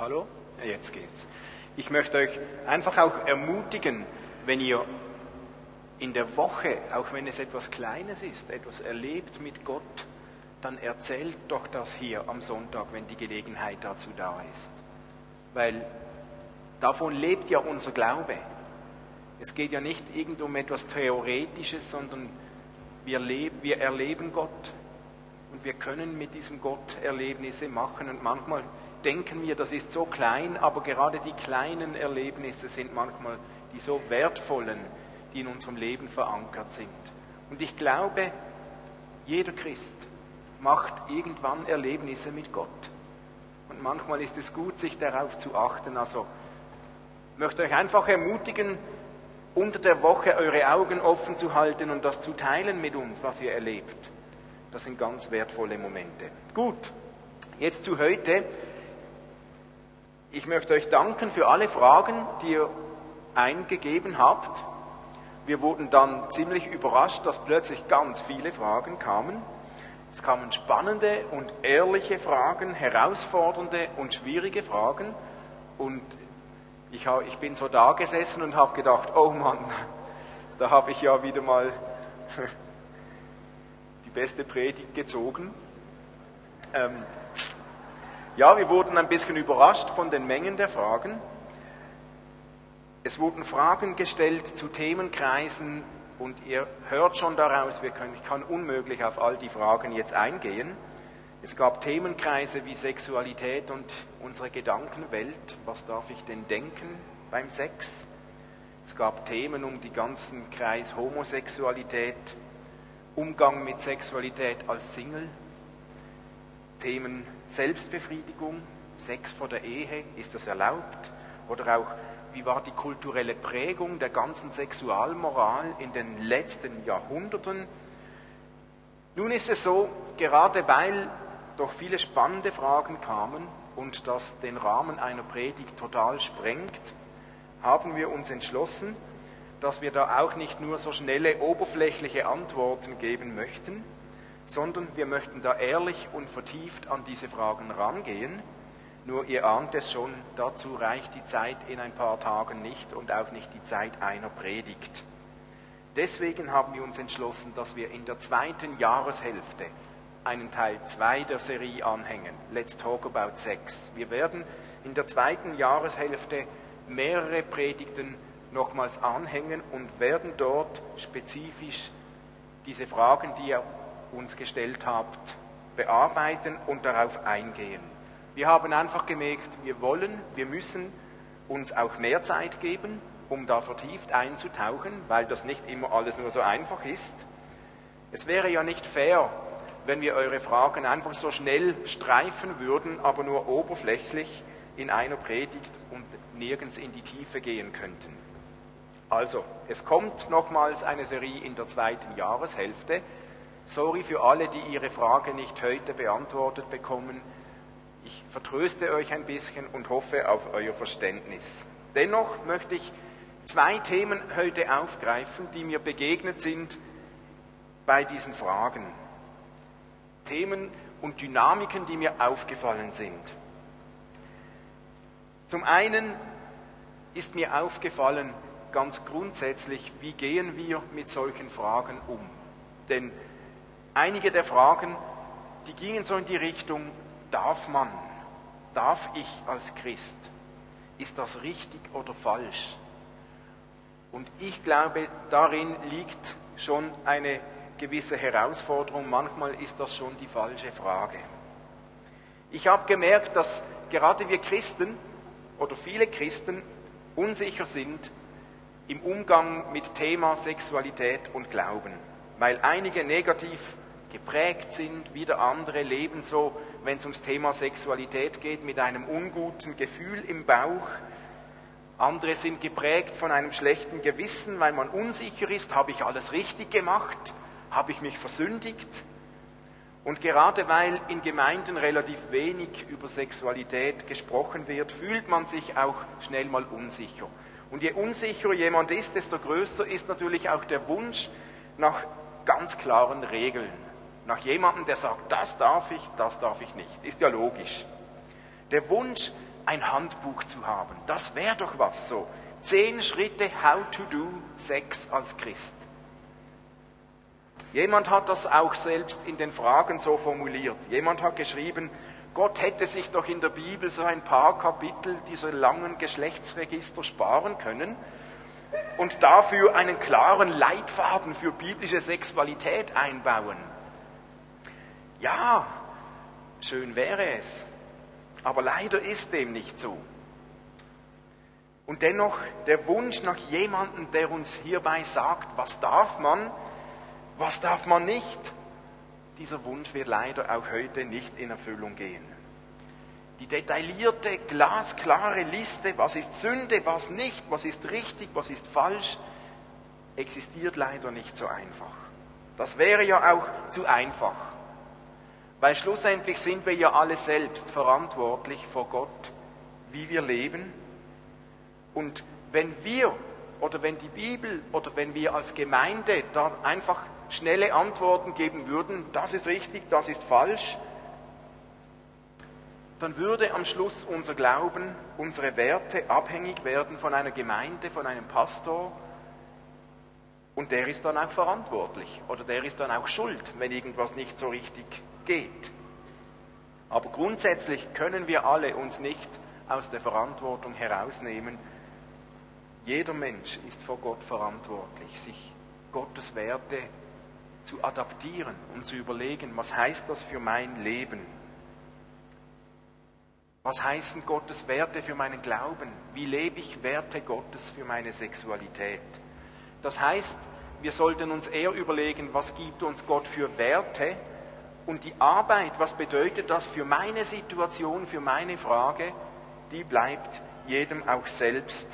Hallo? Jetzt geht's. Ich möchte euch einfach auch ermutigen, wenn ihr in der Woche, auch wenn es etwas Kleines ist, etwas erlebt mit Gott, dann erzählt doch das hier am Sonntag, wenn die Gelegenheit dazu da ist. Weil davon lebt ja unser Glaube. Es geht ja nicht irgend um etwas Theoretisches, sondern wir, leben, wir erleben Gott und wir können mit diesem Gott Erlebnisse machen und manchmal denken wir, das ist so klein, aber gerade die kleinen Erlebnisse sind manchmal die so wertvollen, die in unserem Leben verankert sind. Und ich glaube, jeder Christ macht irgendwann Erlebnisse mit Gott. Und manchmal ist es gut, sich darauf zu achten. Also ich möchte euch einfach ermutigen, unter der Woche eure Augen offen zu halten und das zu teilen mit uns, was ihr erlebt. Das sind ganz wertvolle Momente. Gut, jetzt zu heute. Ich möchte euch danken für alle Fragen, die ihr eingegeben habt. Wir wurden dann ziemlich überrascht, dass plötzlich ganz viele Fragen kamen. Es kamen spannende und ehrliche Fragen, herausfordernde und schwierige Fragen. Und ich, ich bin so da gesessen und habe gedacht, oh Mann, da habe ich ja wieder mal die beste Predigt gezogen. Ähm, ja, wir wurden ein bisschen überrascht von den Mengen der Fragen. Es wurden Fragen gestellt zu Themenkreisen und ihr hört schon daraus, können, ich kann unmöglich auf all die Fragen jetzt eingehen. Es gab Themenkreise wie Sexualität und unsere Gedankenwelt. Was darf ich denn denken beim Sex? Es gab Themen um die ganzen Kreis Homosexualität, Umgang mit Sexualität als Single, Themen Selbstbefriedigung, Sex vor der Ehe, ist das erlaubt? Oder auch, wie war die kulturelle Prägung der ganzen Sexualmoral in den letzten Jahrhunderten? Nun ist es so, gerade weil doch viele spannende Fragen kamen und das den Rahmen einer Predigt total sprengt, haben wir uns entschlossen, dass wir da auch nicht nur so schnelle, oberflächliche Antworten geben möchten, sondern wir möchten da ehrlich und vertieft an diese Fragen rangehen. Nur ihr ahnt es schon, dazu reicht die Zeit in ein paar Tagen nicht und auch nicht die Zeit einer Predigt. Deswegen haben wir uns entschlossen, dass wir in der zweiten Jahreshälfte einen Teil 2 der Serie anhängen. Let's Talk About Sex. Wir werden in der zweiten Jahreshälfte mehrere Predigten nochmals anhängen und werden dort spezifisch diese Fragen, die ihr uns gestellt habt, bearbeiten und darauf eingehen. Wir haben einfach gemerkt, wir wollen, wir müssen uns auch mehr Zeit geben, um da vertieft einzutauchen, weil das nicht immer alles nur so einfach ist. Es wäre ja nicht fair, wenn wir eure Fragen einfach so schnell streifen würden, aber nur oberflächlich in einer Predigt und nirgends in die Tiefe gehen könnten. Also, es kommt nochmals eine Serie in der zweiten Jahreshälfte. Sorry für alle, die ihre Frage nicht heute beantwortet bekommen. Ich vertröste euch ein bisschen und hoffe auf euer Verständnis. Dennoch möchte ich zwei Themen heute aufgreifen, die mir begegnet sind bei diesen Fragen. Themen und Dynamiken, die mir aufgefallen sind. Zum einen ist mir aufgefallen, ganz grundsätzlich, wie gehen wir mit solchen Fragen um? Denn Einige der Fragen, die gingen so in die Richtung, darf man, darf ich als Christ, ist das richtig oder falsch? Und ich glaube, darin liegt schon eine gewisse Herausforderung. Manchmal ist das schon die falsche Frage. Ich habe gemerkt, dass gerade wir Christen oder viele Christen unsicher sind im Umgang mit Thema Sexualität und Glauben, weil einige negativ geprägt sind, wieder andere leben so, wenn es ums Thema Sexualität geht, mit einem unguten Gefühl im Bauch. Andere sind geprägt von einem schlechten Gewissen, weil man unsicher ist, habe ich alles richtig gemacht, habe ich mich versündigt. Und gerade weil in Gemeinden relativ wenig über Sexualität gesprochen wird, fühlt man sich auch schnell mal unsicher. Und je unsicherer jemand ist, desto größer ist natürlich auch der Wunsch nach ganz klaren Regeln nach jemandem, der sagt, das darf ich, das darf ich nicht. Ist ja logisch. Der Wunsch ein Handbuch zu haben. Das wäre doch was so. Zehn Schritte, how to do Sex als Christ. Jemand hat das auch selbst in den Fragen so formuliert. Jemand hat geschrieben, Gott hätte sich doch in der Bibel so ein paar Kapitel dieser langen Geschlechtsregister sparen können und dafür einen klaren Leitfaden für biblische Sexualität einbauen. Ja, schön wäre es, aber leider ist dem nicht so. Und dennoch der Wunsch nach jemandem, der uns hierbei sagt, was darf man, was darf man nicht, dieser Wunsch wird leider auch heute nicht in Erfüllung gehen. Die detaillierte, glasklare Liste, was ist Sünde, was nicht, was ist richtig, was ist falsch, existiert leider nicht so einfach. Das wäre ja auch zu einfach. Weil schlussendlich sind wir ja alle selbst verantwortlich vor Gott, wie wir leben. Und wenn wir oder wenn die Bibel oder wenn wir als Gemeinde da einfach schnelle Antworten geben würden, das ist richtig, das ist falsch, dann würde am Schluss unser Glauben, unsere Werte abhängig werden von einer Gemeinde, von einem Pastor und der ist dann auch verantwortlich oder der ist dann auch schuld, wenn irgendwas nicht so richtig geht. Aber grundsätzlich können wir alle uns nicht aus der Verantwortung herausnehmen. Jeder Mensch ist vor Gott verantwortlich, sich Gottes Werte zu adaptieren und zu überlegen, was heißt das für mein Leben? Was heißen Gottes Werte für meinen Glauben? Wie lebe ich Werte Gottes für meine Sexualität? Das heißt, wir sollten uns eher überlegen, was gibt uns Gott für Werte und die Arbeit, was bedeutet das für meine Situation, für meine Frage, die bleibt jedem auch selbst,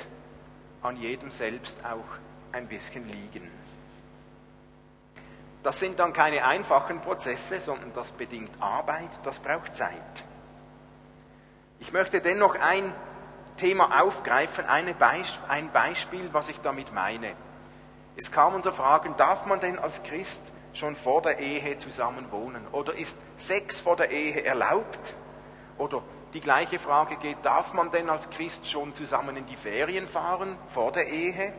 an jedem selbst auch ein bisschen liegen. Das sind dann keine einfachen Prozesse, sondern das bedingt Arbeit, das braucht Zeit. Ich möchte dennoch ein Thema aufgreifen, ein Beispiel, was ich damit meine. Es kam unser Fragen, darf man denn als Christ schon vor der Ehe zusammen wohnen? Oder ist Sex vor der Ehe erlaubt? Oder die gleiche Frage geht, darf man denn als Christ schon zusammen in die Ferien fahren vor der Ehe?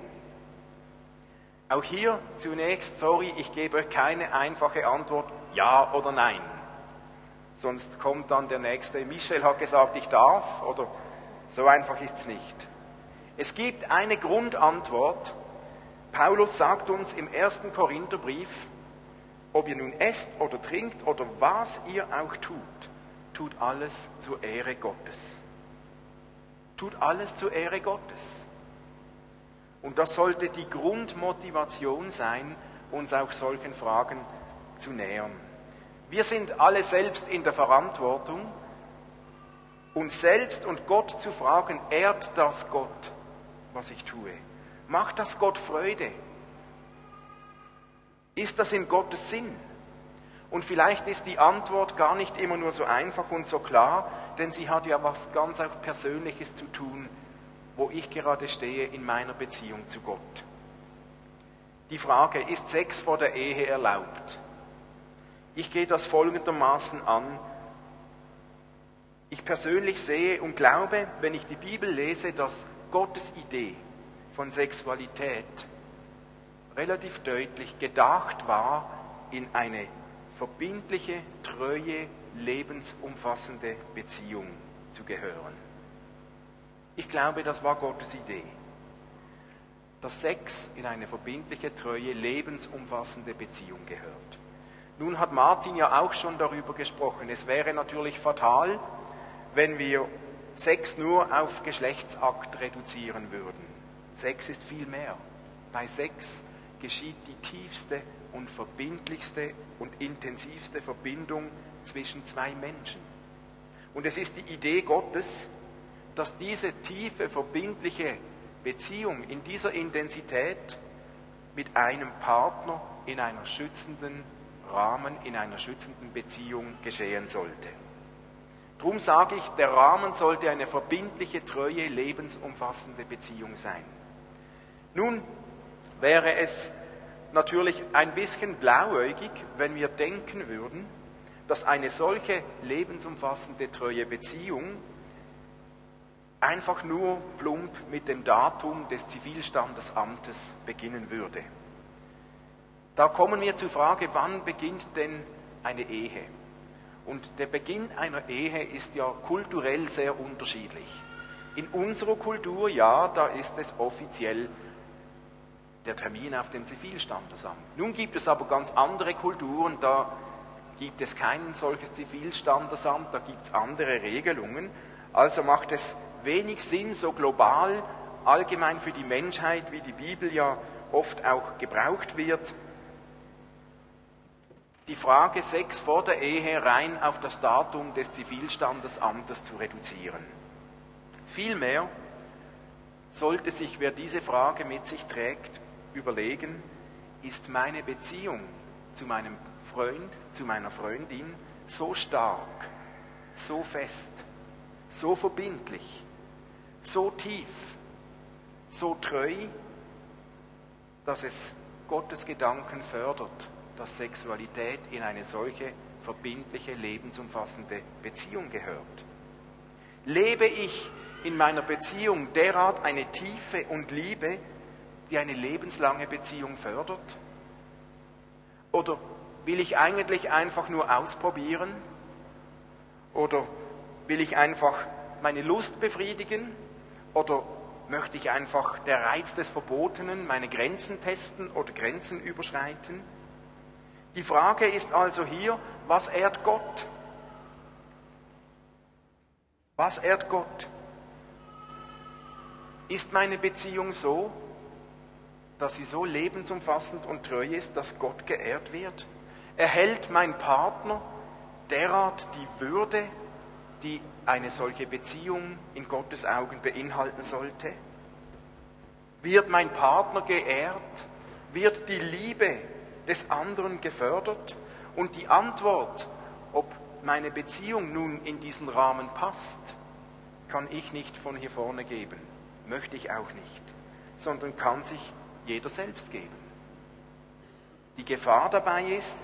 Auch hier zunächst, sorry, ich gebe euch keine einfache Antwort, ja oder nein. Sonst kommt dann der nächste, Michel hat gesagt, ich darf, oder so einfach ist es nicht. Es gibt eine Grundantwort. Paulus sagt uns im ersten Korintherbrief, ob ihr nun esst oder trinkt oder was ihr auch tut, tut alles zur Ehre Gottes. Tut alles zur Ehre Gottes. Und das sollte die Grundmotivation sein, uns auch solchen Fragen zu nähern. Wir sind alle selbst in der Verantwortung, uns selbst und Gott zu fragen, ehrt das Gott, was ich tue? Macht das Gott Freude? Ist das in Gottes Sinn? Und vielleicht ist die Antwort gar nicht immer nur so einfach und so klar, denn sie hat ja was ganz auch Persönliches zu tun, wo ich gerade stehe in meiner Beziehung zu Gott. Die Frage, ist Sex vor der Ehe erlaubt? Ich gehe das folgendermaßen an. Ich persönlich sehe und glaube, wenn ich die Bibel lese, dass Gottes Idee von Sexualität relativ deutlich gedacht war, in eine verbindliche, treue, lebensumfassende Beziehung zu gehören. Ich glaube, das war Gottes Idee. Dass Sex in eine verbindliche, treue, lebensumfassende Beziehung gehört. Nun hat Martin ja auch schon darüber gesprochen. Es wäre natürlich fatal, wenn wir Sex nur auf Geschlechtsakt reduzieren würden. Sex ist viel mehr. Bei Sex geschieht die tiefste und verbindlichste und intensivste Verbindung zwischen zwei Menschen. Und es ist die Idee Gottes, dass diese tiefe, verbindliche Beziehung in dieser Intensität mit einem Partner in einer schützenden Rahmen in einer schützenden Beziehung geschehen sollte. Drum sage ich, der Rahmen sollte eine verbindliche, treue, lebensumfassende Beziehung sein. Nun wäre es natürlich ein bisschen blauäugig, wenn wir denken würden, dass eine solche lebensumfassende, treue Beziehung einfach nur plump mit dem Datum des Zivilstandesamtes beginnen würde. Da kommen wir zur Frage, wann beginnt denn eine Ehe? Und der Beginn einer Ehe ist ja kulturell sehr unterschiedlich. In unserer Kultur, ja, da ist es offiziell der Termin auf dem Zivilstandesamt. Nun gibt es aber ganz andere Kulturen, da gibt es kein solches Zivilstandesamt, da gibt es andere Regelungen. Also macht es wenig Sinn, so global, allgemein für die Menschheit, wie die Bibel ja oft auch gebraucht wird, die Frage Sex vor der Ehe rein auf das Datum des Zivilstandesamtes zu reduzieren. Vielmehr sollte sich, wer diese Frage mit sich trägt, überlegen, ist meine Beziehung zu meinem Freund, zu meiner Freundin so stark, so fest, so verbindlich, so tief, so treu, dass es Gottes Gedanken fördert, dass Sexualität in eine solche verbindliche, lebensumfassende Beziehung gehört. Lebe ich in meiner Beziehung derart eine Tiefe und Liebe, die eine lebenslange Beziehung fördert? Oder will ich eigentlich einfach nur ausprobieren? Oder will ich einfach meine Lust befriedigen? Oder möchte ich einfach der Reiz des Verbotenen, meine Grenzen testen oder Grenzen überschreiten? Die Frage ist also hier, was ehrt Gott? Was ehrt Gott? Ist meine Beziehung so, dass sie so lebensumfassend und treu ist, dass Gott geehrt wird? Erhält mein Partner derart die Würde, die eine solche Beziehung in Gottes Augen beinhalten sollte? Wird mein Partner geehrt? Wird die Liebe des anderen gefördert? Und die Antwort, ob meine Beziehung nun in diesen Rahmen passt, kann ich nicht von hier vorne geben, möchte ich auch nicht, sondern kann sich jeder selbst geben. Die Gefahr dabei ist,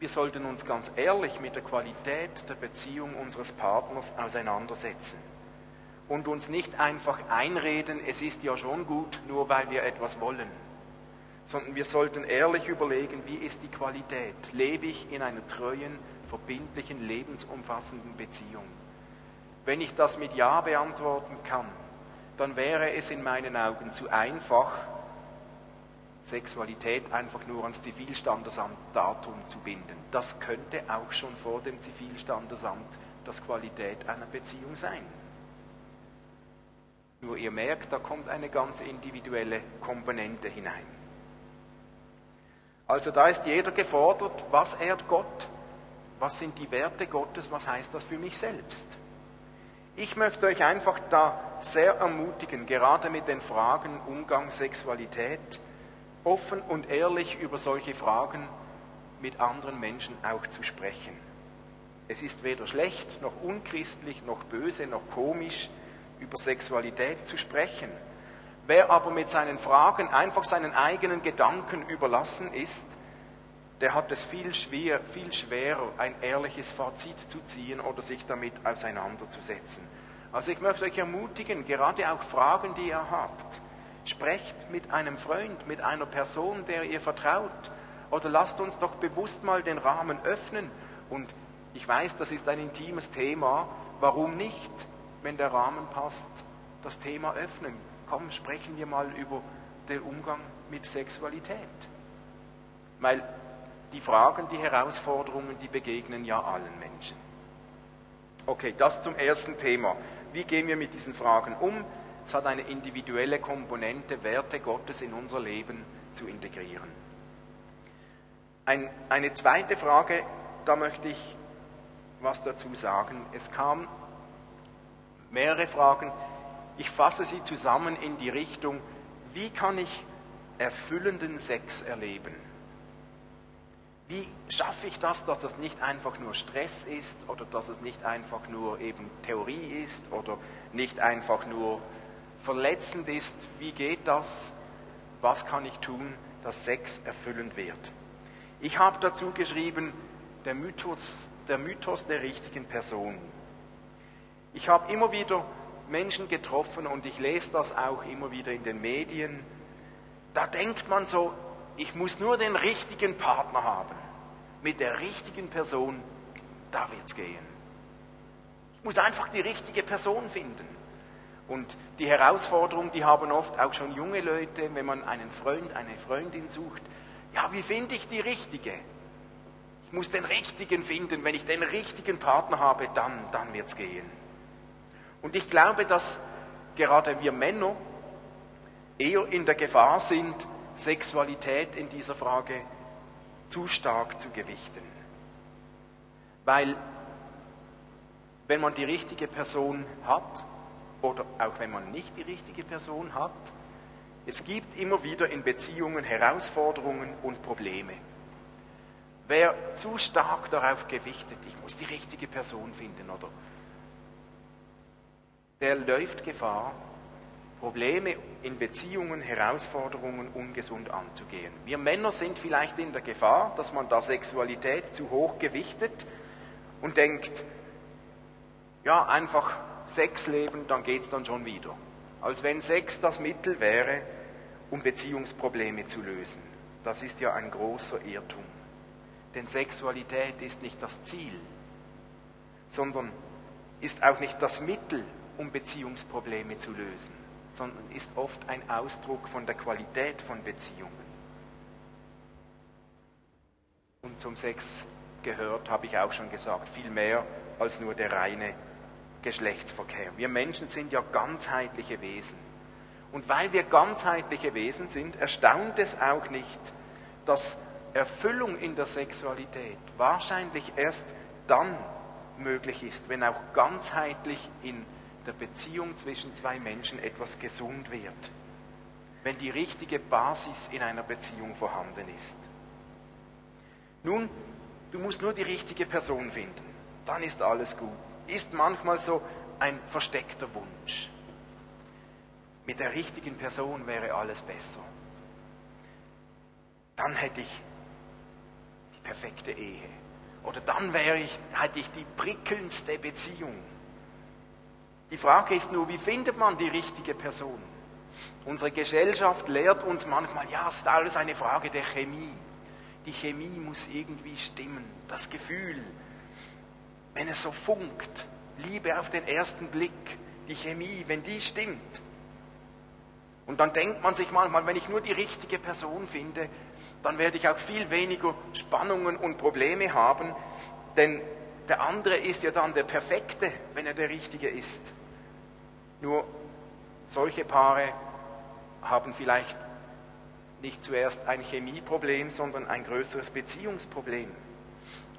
wir sollten uns ganz ehrlich mit der Qualität der Beziehung unseres Partners auseinandersetzen und uns nicht einfach einreden, es ist ja schon gut, nur weil wir etwas wollen sondern wir sollten ehrlich überlegen, wie ist die Qualität? Lebe ich in einer treuen, verbindlichen, lebensumfassenden Beziehung? Wenn ich das mit Ja beantworten kann, dann wäre es in meinen Augen zu einfach, Sexualität einfach nur ans Zivilstandesamt-Datum zu binden. Das könnte auch schon vor dem Zivilstandesamt das Qualität einer Beziehung sein. Nur ihr merkt, da kommt eine ganz individuelle Komponente hinein. Also da ist jeder gefordert, was ehrt Gott? Was sind die Werte Gottes? Was heißt das für mich selbst? Ich möchte euch einfach da sehr ermutigen, gerade mit den Fragen Umgang, Sexualität, offen und ehrlich über solche Fragen mit anderen Menschen auch zu sprechen. Es ist weder schlecht noch unchristlich noch böse noch komisch, über Sexualität zu sprechen. Wer aber mit seinen Fragen einfach seinen eigenen Gedanken überlassen ist, der hat es viel, schwer, viel schwerer, ein ehrliches Fazit zu ziehen oder sich damit auseinanderzusetzen. Also ich möchte euch ermutigen, gerade auch Fragen, die ihr habt, sprecht mit einem Freund, mit einer Person, der ihr vertraut. Oder lasst uns doch bewusst mal den Rahmen öffnen. Und ich weiß, das ist ein intimes Thema. Warum nicht, wenn der Rahmen passt, das Thema öffnen? komm, sprechen wir mal über den Umgang mit Sexualität. Weil die Fragen, die Herausforderungen, die begegnen ja allen Menschen. Okay, das zum ersten Thema. Wie gehen wir mit diesen Fragen um? Es hat eine individuelle Komponente, Werte Gottes in unser Leben zu integrieren. Ein, eine zweite Frage, da möchte ich was dazu sagen. Es kamen mehrere Fragen. Ich fasse sie zusammen in die Richtung, wie kann ich erfüllenden Sex erleben? Wie schaffe ich das, dass es nicht einfach nur Stress ist oder dass es nicht einfach nur eben Theorie ist oder nicht einfach nur verletzend ist? Wie geht das? Was kann ich tun, dass Sex erfüllend wird? Ich habe dazu geschrieben, der Mythos, der Mythos der richtigen Person. Ich habe immer wieder Menschen getroffen und ich lese das auch immer wieder in den Medien. Da denkt man so, ich muss nur den richtigen Partner haben. Mit der richtigen Person, da wird's gehen. Ich muss einfach die richtige Person finden. Und die Herausforderung, die haben oft auch schon junge Leute, wenn man einen Freund, eine Freundin sucht. Ja, wie finde ich die richtige? Ich muss den richtigen finden. Wenn ich den richtigen Partner habe, dann, dann wird's gehen. Und ich glaube, dass gerade wir Männer eher in der Gefahr sind, Sexualität in dieser Frage zu stark zu gewichten. Weil wenn man die richtige Person hat oder auch wenn man nicht die richtige Person hat, es gibt immer wieder in Beziehungen Herausforderungen und Probleme. Wer zu stark darauf gewichtet, ich muss die richtige Person finden oder der läuft Gefahr, Probleme in Beziehungen, Herausforderungen ungesund anzugehen. Wir Männer sind vielleicht in der Gefahr, dass man da Sexualität zu hoch gewichtet und denkt, ja, einfach Sex leben, dann geht es dann schon wieder. Als wenn Sex das Mittel wäre, um Beziehungsprobleme zu lösen. Das ist ja ein großer Irrtum. Denn Sexualität ist nicht das Ziel, sondern ist auch nicht das Mittel, um Beziehungsprobleme zu lösen, sondern ist oft ein Ausdruck von der Qualität von Beziehungen. Und zum Sex gehört, habe ich auch schon gesagt, viel mehr als nur der reine Geschlechtsverkehr. Wir Menschen sind ja ganzheitliche Wesen. Und weil wir ganzheitliche Wesen sind, erstaunt es auch nicht, dass Erfüllung in der Sexualität wahrscheinlich erst dann möglich ist, wenn auch ganzheitlich in der Beziehung zwischen zwei Menschen etwas gesund wird, wenn die richtige Basis in einer Beziehung vorhanden ist. Nun, du musst nur die richtige Person finden, dann ist alles gut. Ist manchmal so ein versteckter Wunsch. Mit der richtigen Person wäre alles besser. Dann hätte ich die perfekte Ehe. Oder dann wäre ich, hätte ich die prickelndste Beziehung. Die Frage ist nur, wie findet man die richtige Person? Unsere Gesellschaft lehrt uns manchmal, ja, es ist alles eine Frage der Chemie. Die Chemie muss irgendwie stimmen, das Gefühl. Wenn es so funkt, Liebe auf den ersten Blick, die Chemie, wenn die stimmt. Und dann denkt man sich manchmal, wenn ich nur die richtige Person finde, dann werde ich auch viel weniger Spannungen und Probleme haben, denn der andere ist ja dann der Perfekte, wenn er der Richtige ist. Nur solche Paare haben vielleicht nicht zuerst ein Chemieproblem, sondern ein größeres Beziehungsproblem.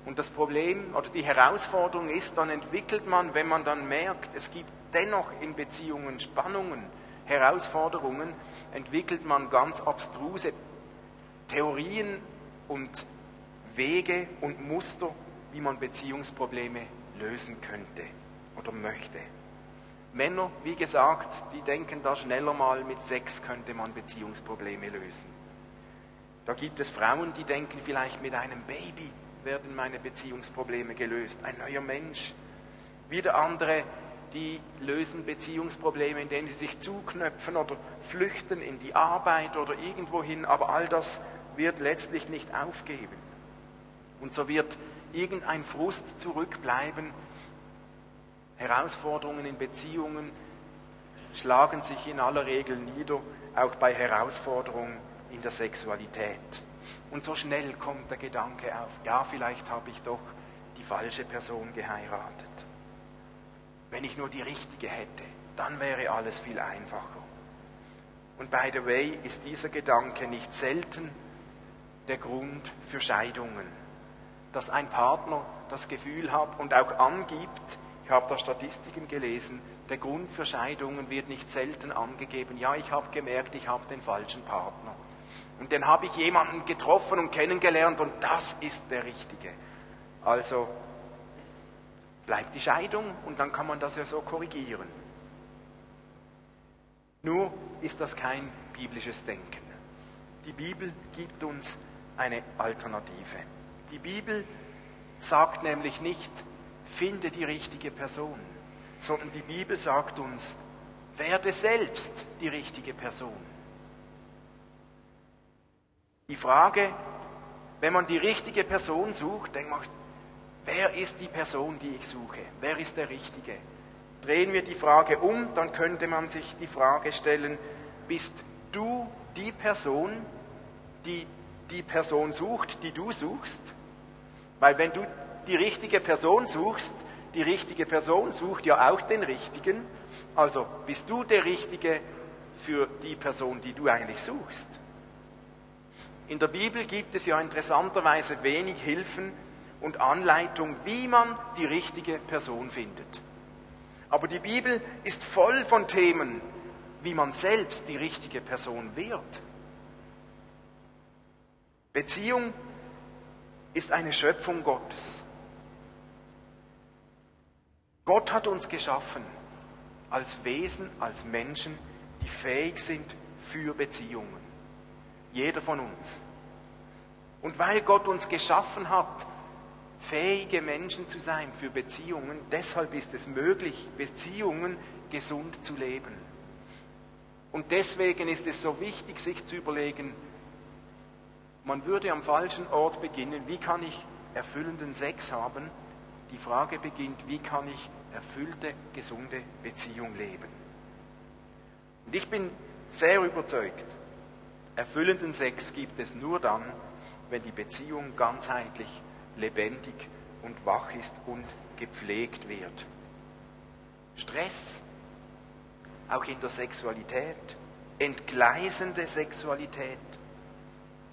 Und das Problem oder die Herausforderung ist, dann entwickelt man, wenn man dann merkt, es gibt dennoch in Beziehungen Spannungen, Herausforderungen, entwickelt man ganz abstruse Theorien und Wege und Muster, wie man Beziehungsprobleme lösen könnte oder möchte. Männer, wie gesagt, die denken da schneller mal, mit Sex könnte man Beziehungsprobleme lösen. Da gibt es Frauen, die denken, vielleicht mit einem Baby werden meine Beziehungsprobleme gelöst, ein neuer Mensch. Wieder andere, die lösen Beziehungsprobleme, indem sie sich zuknöpfen oder flüchten in die Arbeit oder irgendwohin, aber all das wird letztlich nicht aufgeben. Und so wird irgendein Frust zurückbleiben, Herausforderungen in Beziehungen schlagen sich in aller Regel nieder, auch bei Herausforderungen in der Sexualität. Und so schnell kommt der Gedanke auf, ja, vielleicht habe ich doch die falsche Person geheiratet. Wenn ich nur die richtige hätte, dann wäre alles viel einfacher. Und by the way ist dieser Gedanke nicht selten der Grund für Scheidungen, dass ein Partner das Gefühl hat und auch angibt, ich habe da Statistiken gelesen, der Grund für Scheidungen wird nicht selten angegeben. Ja, ich habe gemerkt, ich habe den falschen Partner. Und dann habe ich jemanden getroffen und kennengelernt und das ist der Richtige. Also bleibt die Scheidung und dann kann man das ja so korrigieren. Nur ist das kein biblisches Denken. Die Bibel gibt uns eine Alternative. Die Bibel sagt nämlich nicht, finde die richtige Person. sondern die Bibel sagt uns, werde selbst die richtige Person. Die Frage, wenn man die richtige Person sucht, denkt man, wer ist die Person, die ich suche? Wer ist der Richtige? Drehen wir die Frage um, dann könnte man sich die Frage stellen, bist du die Person, die die Person sucht, die du suchst? Weil wenn du die richtige Person suchst, die richtige Person sucht ja auch den Richtigen, also bist du der Richtige für die Person, die du eigentlich suchst. In der Bibel gibt es ja interessanterweise wenig Hilfen und Anleitung, wie man die richtige Person findet. Aber die Bibel ist voll von Themen, wie man selbst die richtige Person wird. Beziehung ist eine Schöpfung Gottes. Gott hat uns geschaffen als Wesen, als Menschen, die fähig sind für Beziehungen. Jeder von uns. Und weil Gott uns geschaffen hat, fähige Menschen zu sein für Beziehungen, deshalb ist es möglich, Beziehungen gesund zu leben. Und deswegen ist es so wichtig, sich zu überlegen, man würde am falschen Ort beginnen, wie kann ich erfüllenden Sex haben? Die Frage beginnt, wie kann ich erfüllte, gesunde Beziehung leben? Und ich bin sehr überzeugt, erfüllenden Sex gibt es nur dann, wenn die Beziehung ganzheitlich, lebendig und wach ist und gepflegt wird. Stress, auch in der Sexualität, entgleisende Sexualität,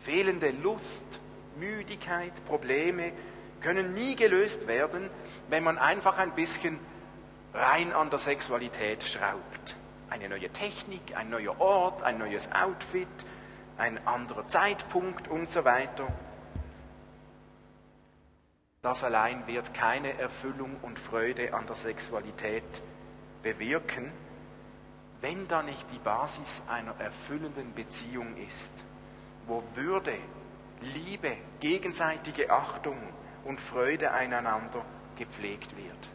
fehlende Lust, Müdigkeit, Probleme können nie gelöst werden, wenn man einfach ein bisschen rein an der Sexualität schraubt. Eine neue Technik, ein neuer Ort, ein neues Outfit, ein anderer Zeitpunkt und so weiter. Das allein wird keine Erfüllung und Freude an der Sexualität bewirken, wenn da nicht die Basis einer erfüllenden Beziehung ist, wo Würde, Liebe, gegenseitige Achtung und Freude einander gepflegt wird.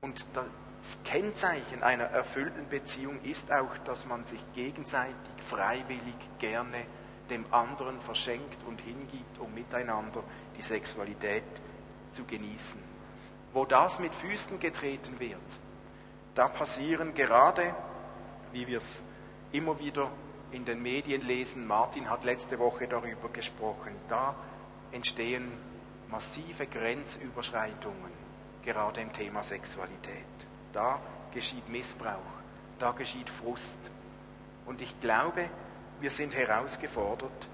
Und das Kennzeichen einer erfüllten Beziehung ist auch, dass man sich gegenseitig freiwillig gerne dem anderen verschenkt und hingibt, um miteinander die Sexualität zu genießen. Wo das mit Füßen getreten wird, da passieren gerade, wie wir es immer wieder in den Medien lesen, Martin hat letzte Woche darüber gesprochen, da entstehen massive Grenzüberschreitungen, gerade im Thema Sexualität. Da geschieht Missbrauch, da geschieht Frust. Und ich glaube, wir sind herausgefordert,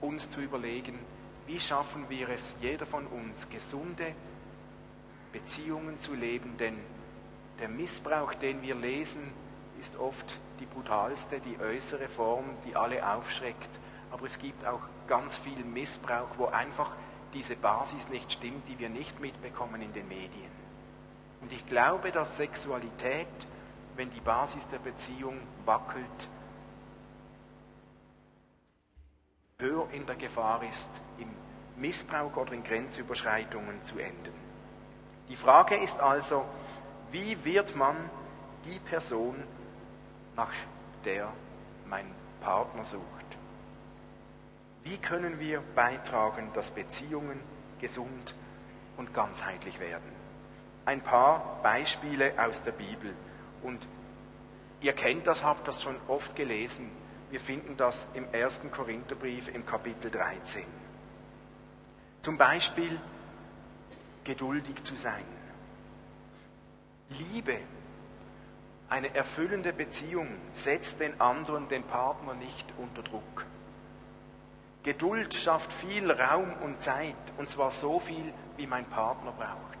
uns zu überlegen, wie schaffen wir es, jeder von uns, gesunde Beziehungen zu leben, denn der Missbrauch, den wir lesen, ist oft die brutalste, die äußere Form, die alle aufschreckt. Aber es gibt auch ganz viel Missbrauch, wo einfach diese Basis nicht stimmt, die wir nicht mitbekommen in den Medien. Und ich glaube, dass Sexualität, wenn die Basis der Beziehung wackelt, höher in der Gefahr ist, im Missbrauch oder in Grenzüberschreitungen zu enden. Die Frage ist also, wie wird man die Person, nach der mein Partner sucht? Wie können wir beitragen, dass Beziehungen gesund und ganzheitlich werden? Ein paar Beispiele aus der Bibel. Und ihr kennt das, habt das schon oft gelesen. Wir finden das im ersten Korintherbrief im Kapitel 13. Zum Beispiel geduldig zu sein. Liebe, eine erfüllende Beziehung setzt den anderen, den Partner nicht unter Druck. Geduld schafft viel Raum und Zeit, und zwar so viel, wie mein Partner braucht.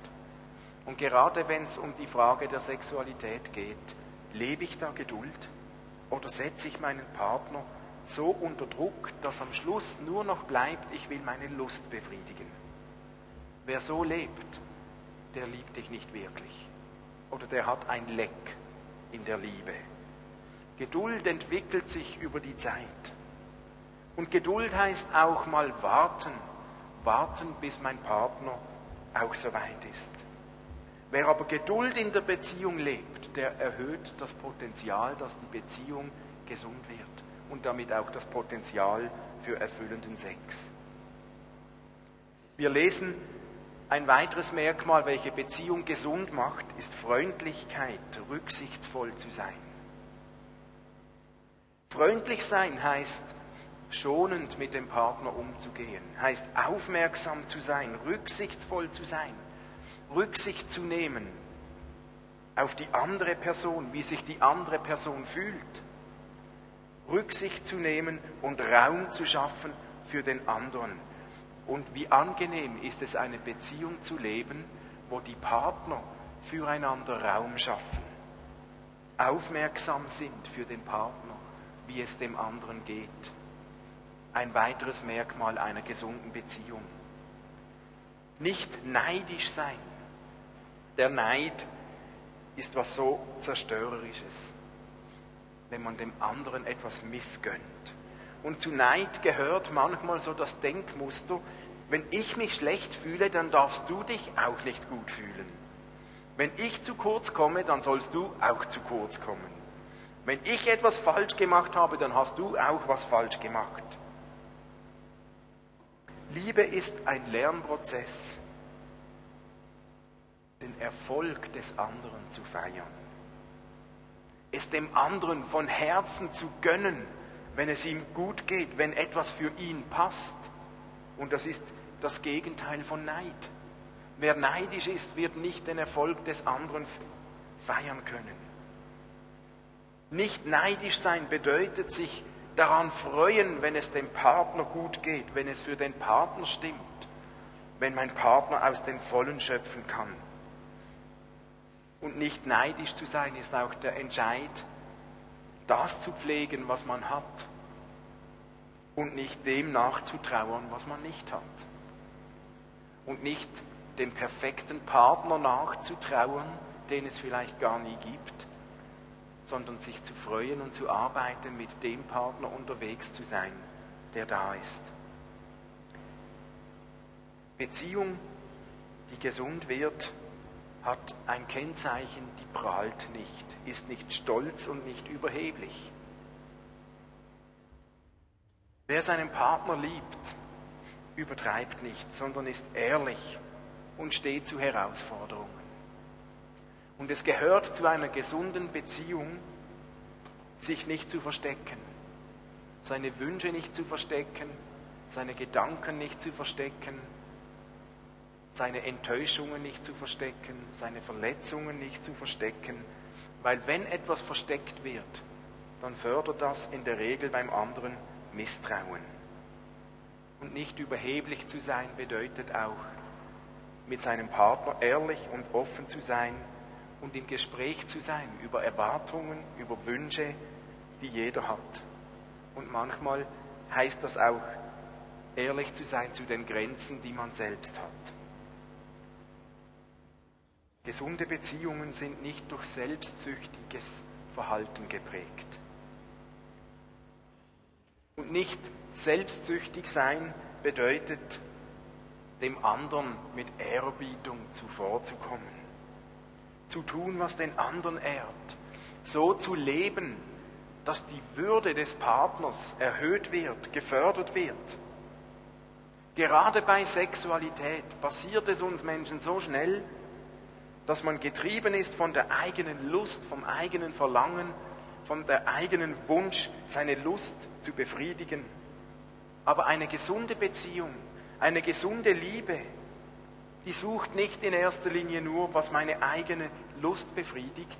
Und gerade wenn es um die Frage der Sexualität geht, lebe ich da Geduld? Oder setze ich meinen Partner so unter Druck, dass am Schluss nur noch bleibt, ich will meine Lust befriedigen? Wer so lebt, der liebt dich nicht wirklich. Oder der hat ein Leck in der Liebe. Geduld entwickelt sich über die Zeit. Und Geduld heißt auch mal warten. Warten, bis mein Partner auch so weit ist. Wer aber Geduld in der Beziehung lebt, der erhöht das Potenzial, dass die Beziehung gesund wird und damit auch das Potenzial für erfüllenden Sex. Wir lesen, ein weiteres Merkmal, welche Beziehung gesund macht, ist Freundlichkeit, rücksichtsvoll zu sein. Freundlich sein heißt, schonend mit dem Partner umzugehen, heißt aufmerksam zu sein, rücksichtsvoll zu sein, Rücksicht zu nehmen auf die andere Person, wie sich die andere Person fühlt, Rücksicht zu nehmen und Raum zu schaffen für den anderen. Und wie angenehm ist es, eine Beziehung zu leben, wo die Partner füreinander Raum schaffen, aufmerksam sind für den Partner, wie es dem anderen geht. Ein weiteres Merkmal einer gesunden Beziehung. Nicht neidisch sein. Der Neid ist was so zerstörerisches, wenn man dem anderen etwas missgönnt. Und zu Neid gehört manchmal so das Denkmuster, wenn ich mich schlecht fühle, dann darfst du dich auch nicht gut fühlen. Wenn ich zu kurz komme, dann sollst du auch zu kurz kommen. Wenn ich etwas falsch gemacht habe, dann hast du auch was falsch gemacht. Liebe ist ein Lernprozess, den Erfolg des anderen zu feiern. Es dem anderen von Herzen zu gönnen, wenn es ihm gut geht, wenn etwas für ihn passt. Und das ist das Gegenteil von Neid. Wer neidisch ist, wird nicht den Erfolg des anderen feiern können. Nicht neidisch sein bedeutet sich daran freuen, wenn es dem Partner gut geht, wenn es für den Partner stimmt, wenn mein Partner aus den Vollen schöpfen kann. Und nicht neidisch zu sein ist auch der Entscheid, das zu pflegen, was man hat und nicht dem nachzutrauern, was man nicht hat. Und nicht dem perfekten Partner nachzutrauern, den es vielleicht gar nie gibt, sondern sich zu freuen und zu arbeiten, mit dem Partner unterwegs zu sein, der da ist. Beziehung, die gesund wird, hat ein Kennzeichen, die prahlt nicht, ist nicht stolz und nicht überheblich. Wer seinen Partner liebt, übertreibt nicht, sondern ist ehrlich und steht zu Herausforderungen. Und es gehört zu einer gesunden Beziehung, sich nicht zu verstecken, seine Wünsche nicht zu verstecken, seine Gedanken nicht zu verstecken, seine Enttäuschungen nicht zu verstecken, seine Verletzungen nicht zu verstecken, weil wenn etwas versteckt wird, dann fördert das in der Regel beim anderen Misstrauen. Und nicht überheblich zu sein bedeutet auch, mit seinem Partner ehrlich und offen zu sein und im Gespräch zu sein über Erwartungen, über Wünsche, die jeder hat. Und manchmal heißt das auch, ehrlich zu sein zu den Grenzen, die man selbst hat. Gesunde Beziehungen sind nicht durch selbstsüchtiges Verhalten geprägt. Und nicht selbstsüchtig sein bedeutet, dem anderen mit Ehrerbietung zuvorzukommen, zu tun, was den anderen ehrt, so zu leben, dass die Würde des Partners erhöht wird, gefördert wird. Gerade bei Sexualität passiert es uns Menschen so schnell, dass man getrieben ist von der eigenen Lust, vom eigenen Verlangen, von der eigenen Wunsch, seine Lust zu befriedigen. Aber eine gesunde Beziehung, eine gesunde Liebe, die sucht nicht in erster Linie nur, was meine eigene Lust befriedigt,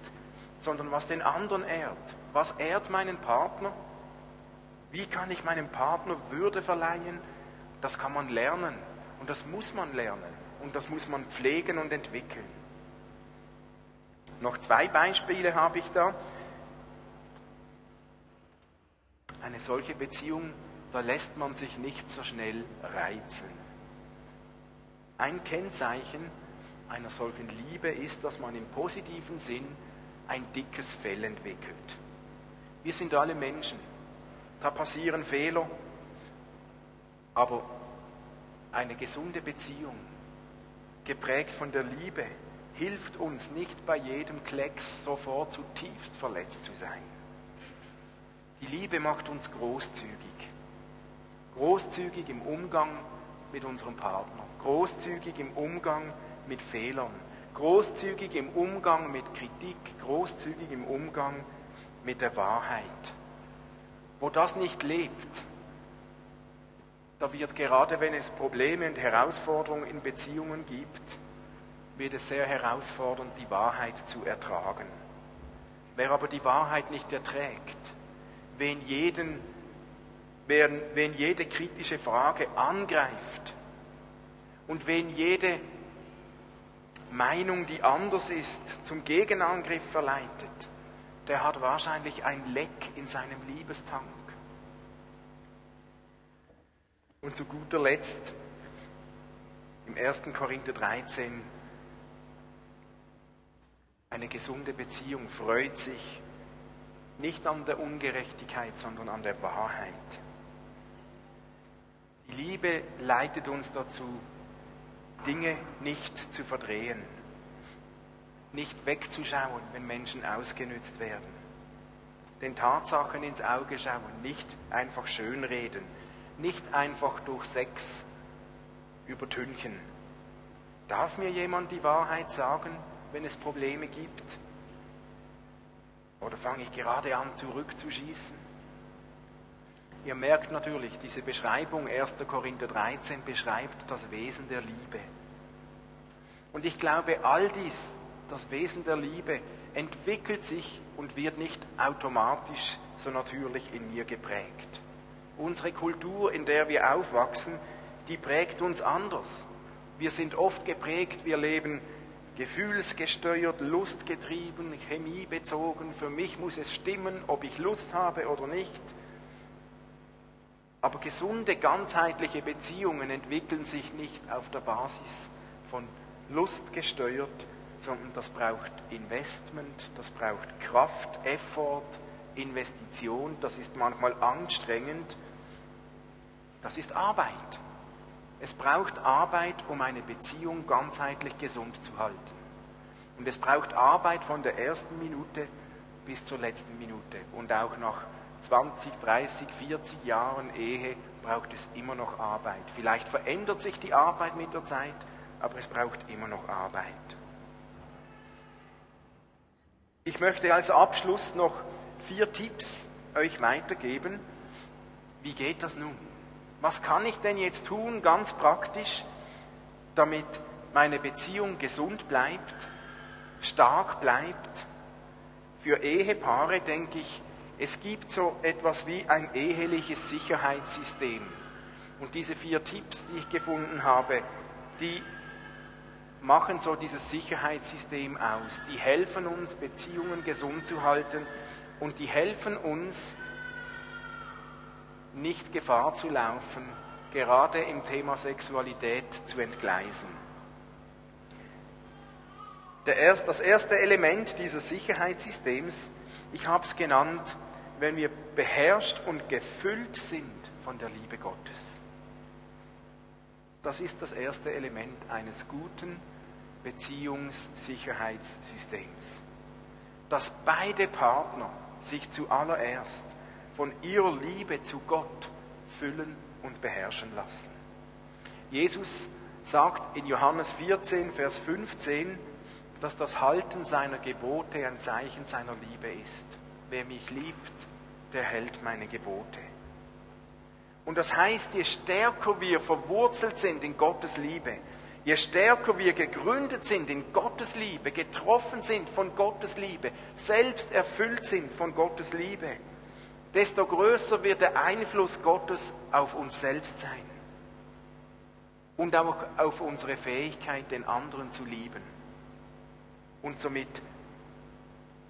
sondern was den anderen ehrt. Was ehrt meinen Partner? Wie kann ich meinem Partner Würde verleihen? Das kann man lernen und das muss man lernen und das muss man pflegen und entwickeln. Noch zwei Beispiele habe ich da. Eine solche Beziehung, da lässt man sich nicht so schnell reizen. Ein Kennzeichen einer solchen Liebe ist, dass man im positiven Sinn ein dickes Fell entwickelt. Wir sind alle Menschen. Da passieren Fehler. Aber eine gesunde Beziehung, geprägt von der Liebe, hilft uns nicht bei jedem Klecks sofort zutiefst verletzt zu sein. Die Liebe macht uns großzügig. Großzügig im Umgang mit unserem Partner, großzügig im Umgang mit Fehlern, großzügig im Umgang mit Kritik, großzügig im Umgang mit der Wahrheit. Wo das nicht lebt, da wird gerade wenn es Probleme und Herausforderungen in Beziehungen gibt, wird es sehr herausfordernd, die Wahrheit zu ertragen. Wer aber die Wahrheit nicht erträgt, wen, jeden, wen, wen jede kritische Frage angreift und wen jede Meinung, die anders ist, zum Gegenangriff verleitet, der hat wahrscheinlich ein Leck in seinem Liebestank. Und zu guter Letzt, im 1. Korinther 13, eine gesunde Beziehung freut sich nicht an der Ungerechtigkeit, sondern an der Wahrheit. Die Liebe leitet uns dazu, Dinge nicht zu verdrehen, nicht wegzuschauen, wenn Menschen ausgenützt werden, den Tatsachen ins Auge schauen, nicht einfach schönreden, nicht einfach durch Sex übertünchen. Darf mir jemand die Wahrheit sagen, wenn es Probleme gibt? Oder fange ich gerade an, zurückzuschießen? Ihr merkt natürlich, diese Beschreibung 1. Korinther 13 beschreibt das Wesen der Liebe. Und ich glaube, all dies, das Wesen der Liebe, entwickelt sich und wird nicht automatisch so natürlich in mir geprägt. Unsere Kultur, in der wir aufwachsen, die prägt uns anders. Wir sind oft geprägt, wir leben gefühlsgesteuert, lustgetrieben, chemiebezogen. Für mich muss es stimmen, ob ich Lust habe oder nicht. Aber gesunde, ganzheitliche Beziehungen entwickeln sich nicht auf der Basis von Lust gesteuert, sondern das braucht Investment, das braucht Kraft, Effort, Investition, das ist manchmal anstrengend, das ist Arbeit. Es braucht Arbeit, um eine Beziehung ganzheitlich gesund zu halten. Und es braucht Arbeit von der ersten Minute bis zur letzten Minute. Und auch nach 20, 30, 40 Jahren Ehe braucht es immer noch Arbeit. Vielleicht verändert sich die Arbeit mit der Zeit, aber es braucht immer noch Arbeit. Ich möchte als Abschluss noch vier Tipps euch weitergeben. Wie geht das nun? Was kann ich denn jetzt tun, ganz praktisch, damit meine Beziehung gesund bleibt, stark bleibt? Für Ehepaare denke ich, es gibt so etwas wie ein eheliches Sicherheitssystem. Und diese vier Tipps, die ich gefunden habe, die machen so dieses Sicherheitssystem aus. Die helfen uns, Beziehungen gesund zu halten und die helfen uns, nicht Gefahr zu laufen, gerade im Thema Sexualität zu entgleisen. Erste, das erste Element dieses Sicherheitssystems, ich habe es genannt, wenn wir beherrscht und gefüllt sind von der Liebe Gottes. Das ist das erste Element eines guten Beziehungssicherheitssystems. Dass beide Partner sich zuallererst von ihrer Liebe zu Gott füllen und beherrschen lassen. Jesus sagt in Johannes 14, Vers 15, dass das Halten seiner Gebote ein Zeichen seiner Liebe ist. Wer mich liebt, der hält meine Gebote. Und das heißt, je stärker wir verwurzelt sind in Gottes Liebe, je stärker wir gegründet sind in Gottes Liebe, getroffen sind von Gottes Liebe, selbst erfüllt sind von Gottes Liebe, desto größer wird der Einfluss Gottes auf uns selbst sein und auch auf unsere Fähigkeit, den anderen zu lieben. Und somit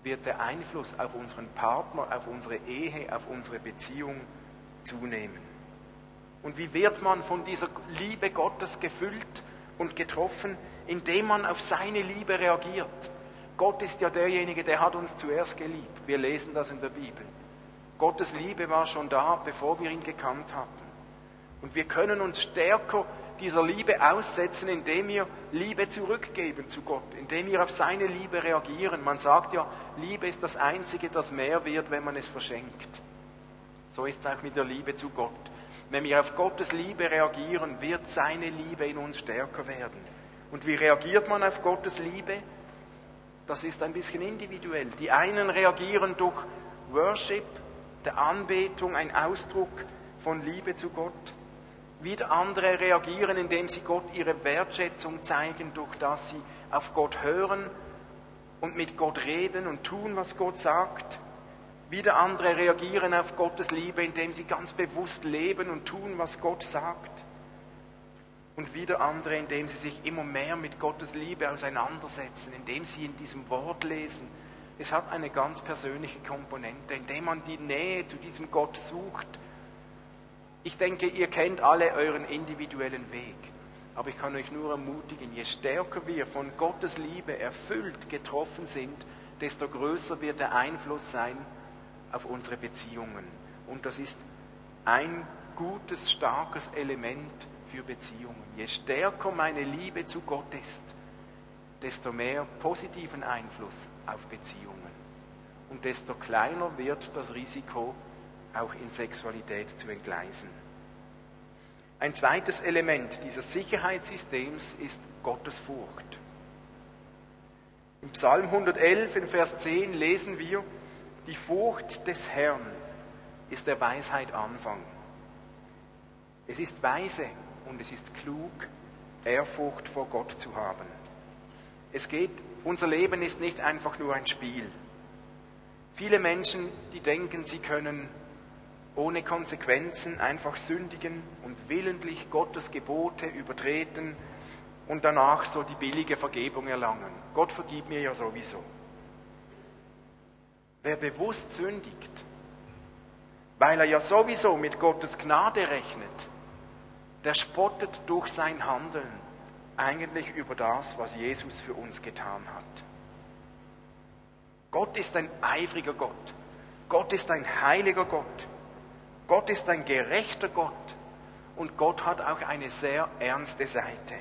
wird der Einfluss auf unseren Partner, auf unsere Ehe, auf unsere Beziehung zunehmen. Und wie wird man von dieser Liebe Gottes gefüllt und getroffen? Indem man auf seine Liebe reagiert. Gott ist ja derjenige, der hat uns zuerst geliebt. Wir lesen das in der Bibel. Gottes Liebe war schon da, bevor wir ihn gekannt hatten. Und wir können uns stärker dieser Liebe aussetzen, indem wir Liebe zurückgeben zu Gott, indem wir auf seine Liebe reagieren. Man sagt ja, Liebe ist das Einzige, das mehr wird, wenn man es verschenkt. So ist es auch mit der Liebe zu Gott. Wenn wir auf Gottes Liebe reagieren, wird seine Liebe in uns stärker werden. Und wie reagiert man auf Gottes Liebe? Das ist ein bisschen individuell. Die einen reagieren durch Worship, der Anbetung, ein Ausdruck von Liebe zu Gott. Wieder andere reagieren, indem sie Gott ihre Wertschätzung zeigen, durch das sie auf Gott hören und mit Gott reden und tun, was Gott sagt. Wieder andere reagieren auf Gottes Liebe, indem sie ganz bewusst leben und tun, was Gott sagt. Und wieder andere, indem sie sich immer mehr mit Gottes Liebe auseinandersetzen, indem sie in diesem Wort lesen. Es hat eine ganz persönliche Komponente, indem man die Nähe zu diesem Gott sucht ich denke, ihr kennt alle euren individuellen Weg. Aber ich kann euch nur ermutigen, je stärker wir von Gottes Liebe erfüllt getroffen sind, desto größer wird der Einfluss sein auf unsere Beziehungen. Und das ist ein gutes, starkes Element für Beziehungen. Je stärker meine Liebe zu Gott ist, desto mehr positiven Einfluss auf Beziehungen. Und desto kleiner wird das Risiko, auch in Sexualität zu entgleisen. Ein zweites Element dieses Sicherheitssystems ist Gottesfurcht. Im Psalm 111 in Vers 10 lesen wir, die Furcht des Herrn ist der Weisheit Anfang. Es ist weise und es ist klug, Ehrfurcht vor Gott zu haben. Es geht, unser Leben ist nicht einfach nur ein Spiel. Viele Menschen, die denken, sie können ohne Konsequenzen einfach sündigen und willentlich Gottes Gebote übertreten und danach so die billige Vergebung erlangen. Gott vergibt mir ja sowieso. Wer bewusst sündigt, weil er ja sowieso mit Gottes Gnade rechnet, der spottet durch sein Handeln eigentlich über das, was Jesus für uns getan hat. Gott ist ein eifriger Gott. Gott ist ein heiliger Gott. Gott ist ein gerechter Gott und Gott hat auch eine sehr ernste Seite.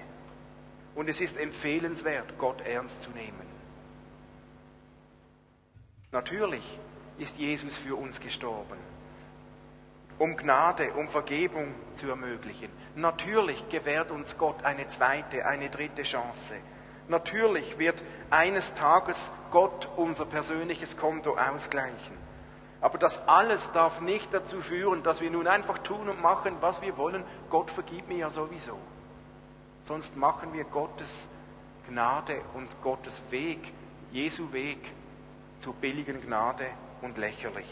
Und es ist empfehlenswert, Gott ernst zu nehmen. Natürlich ist Jesus für uns gestorben, um Gnade, um Vergebung zu ermöglichen. Natürlich gewährt uns Gott eine zweite, eine dritte Chance. Natürlich wird eines Tages Gott unser persönliches Konto ausgleichen. Aber das alles darf nicht dazu führen, dass wir nun einfach tun und machen, was wir wollen. Gott vergibt mir ja sowieso. Sonst machen wir Gottes Gnade und Gottes Weg, Jesu Weg, zur billigen Gnade und lächerlich.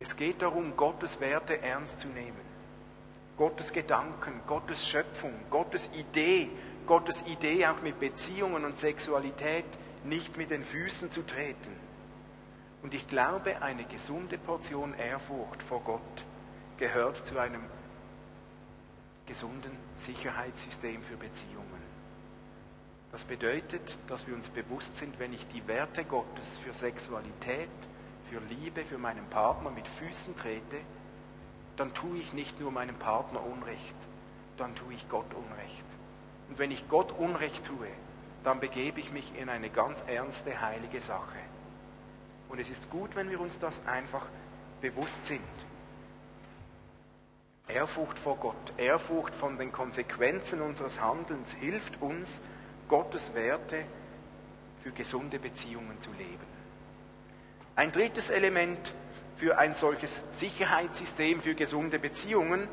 Es geht darum, Gottes Werte ernst zu nehmen. Gottes Gedanken, Gottes Schöpfung, Gottes Idee, Gottes Idee auch mit Beziehungen und Sexualität nicht mit den Füßen zu treten. Und ich glaube, eine gesunde Portion Ehrfurcht vor Gott gehört zu einem gesunden Sicherheitssystem für Beziehungen. Das bedeutet, dass wir uns bewusst sind, wenn ich die Werte Gottes für Sexualität, für Liebe, für meinen Partner mit Füßen trete, dann tue ich nicht nur meinem Partner Unrecht, dann tue ich Gott Unrecht. Und wenn ich Gott Unrecht tue, dann begebe ich mich in eine ganz ernste, heilige Sache. Und es ist gut, wenn wir uns das einfach bewusst sind. Ehrfurcht vor Gott, Ehrfurcht von den Konsequenzen unseres Handelns hilft uns, Gottes Werte für gesunde Beziehungen zu leben. Ein drittes Element für ein solches Sicherheitssystem für gesunde Beziehungen,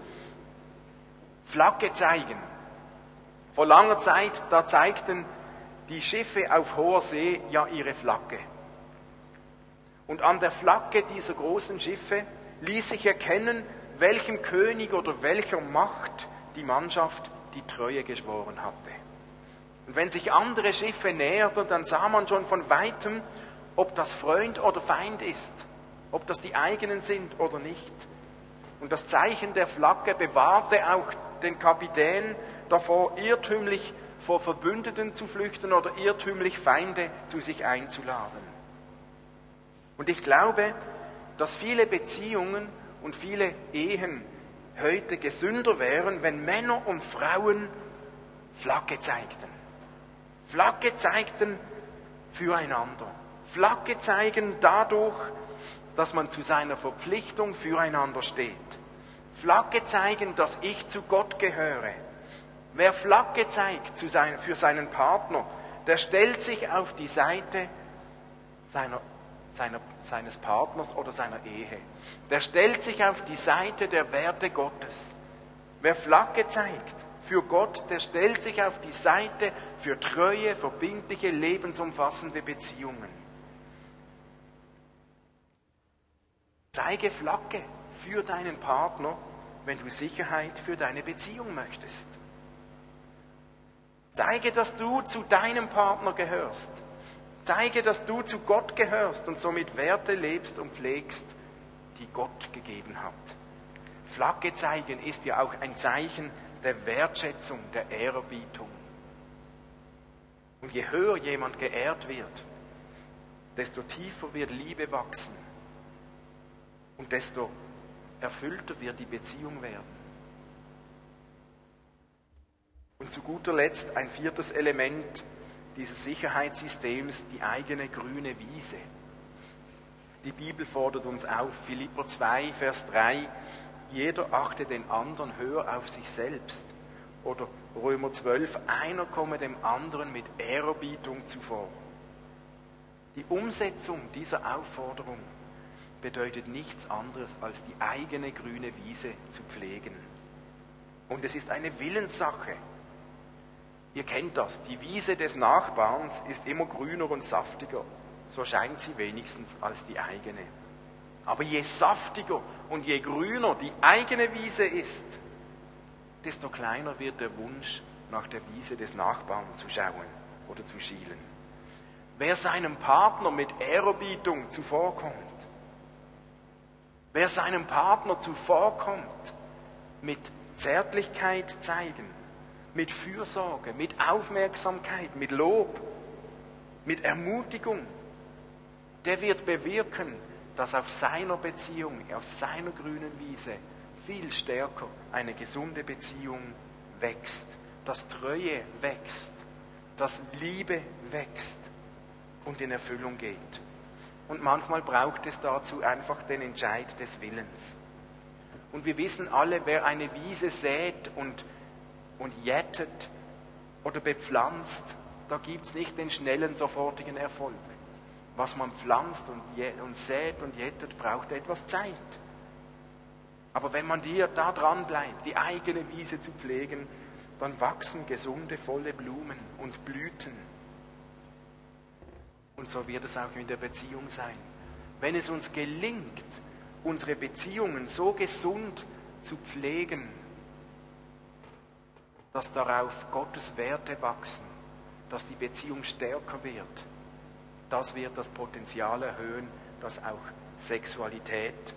Flagge zeigen. Vor langer Zeit, da zeigten die Schiffe auf hoher See ja ihre Flagge. Und an der Flagge dieser großen Schiffe ließ sich erkennen, welchem König oder welcher Macht die Mannschaft die Treue geschworen hatte. Und wenn sich andere Schiffe näherten, dann sah man schon von weitem, ob das Freund oder Feind ist, ob das die eigenen sind oder nicht. Und das Zeichen der Flagge bewahrte auch den Kapitän davor, irrtümlich vor Verbündeten zu flüchten oder irrtümlich Feinde zu sich einzuladen. Und ich glaube, dass viele Beziehungen und viele Ehen heute gesünder wären, wenn Männer und Frauen Flagge zeigten. Flagge zeigten füreinander. Flagge zeigen dadurch, dass man zu seiner Verpflichtung füreinander steht. Flagge zeigen, dass ich zu Gott gehöre. Wer Flagge zeigt für seinen Partner, der stellt sich auf die Seite seiner, seiner, seines Partners oder seiner Ehe. Der stellt sich auf die Seite der Werte Gottes. Wer Flagge zeigt für Gott, der stellt sich auf die Seite für treue, verbindliche, lebensumfassende Beziehungen. Zeige Flagge für deinen Partner, wenn du Sicherheit für deine Beziehung möchtest. Zeige, dass du zu deinem Partner gehörst. Zeige, dass du zu Gott gehörst und somit Werte lebst und pflegst, die Gott gegeben hat. Flagge zeigen ist ja auch ein Zeichen der Wertschätzung, der Ehrerbietung. Und je höher jemand geehrt wird, desto tiefer wird Liebe wachsen und desto erfüllter wird die Beziehung werden. Und zu guter Letzt ein viertes Element dieses Sicherheitssystems, die eigene grüne Wiese. Die Bibel fordert uns auf, Philipper 2, Vers 3, jeder achte den anderen höher auf sich selbst. Oder Römer 12, einer komme dem anderen mit Ehrerbietung zuvor. Die Umsetzung dieser Aufforderung bedeutet nichts anderes als die eigene grüne Wiese zu pflegen. Und es ist eine Willenssache. Ihr kennt das, die Wiese des Nachbarns ist immer grüner und saftiger, so scheint sie wenigstens als die eigene. Aber je saftiger und je grüner die eigene Wiese ist, desto kleiner wird der Wunsch, nach der Wiese des Nachbarn zu schauen oder zu schielen. Wer seinem Partner mit Ehrerbietung zuvorkommt, Wer seinem Partner zuvorkommt, mit Zärtlichkeit zeigen, mit Fürsorge, mit Aufmerksamkeit, mit Lob, mit Ermutigung, der wird bewirken, dass auf seiner Beziehung, auf seiner grünen Wiese viel stärker eine gesunde Beziehung wächst, dass Treue wächst, dass Liebe wächst und in Erfüllung geht. Und manchmal braucht es dazu einfach den Entscheid des Willens. Und wir wissen alle, wer eine Wiese sät und, und jettet oder bepflanzt, da gibt es nicht den schnellen, sofortigen Erfolg. Was man pflanzt und, und sät und jettet, braucht etwas Zeit. Aber wenn man dir da dran bleibt, die eigene Wiese zu pflegen, dann wachsen gesunde, volle Blumen und Blüten und so wird es auch in der Beziehung sein. Wenn es uns gelingt, unsere Beziehungen so gesund zu pflegen, dass darauf Gottes Werte wachsen, dass die Beziehung stärker wird, das wird das Potenzial erhöhen, dass auch Sexualität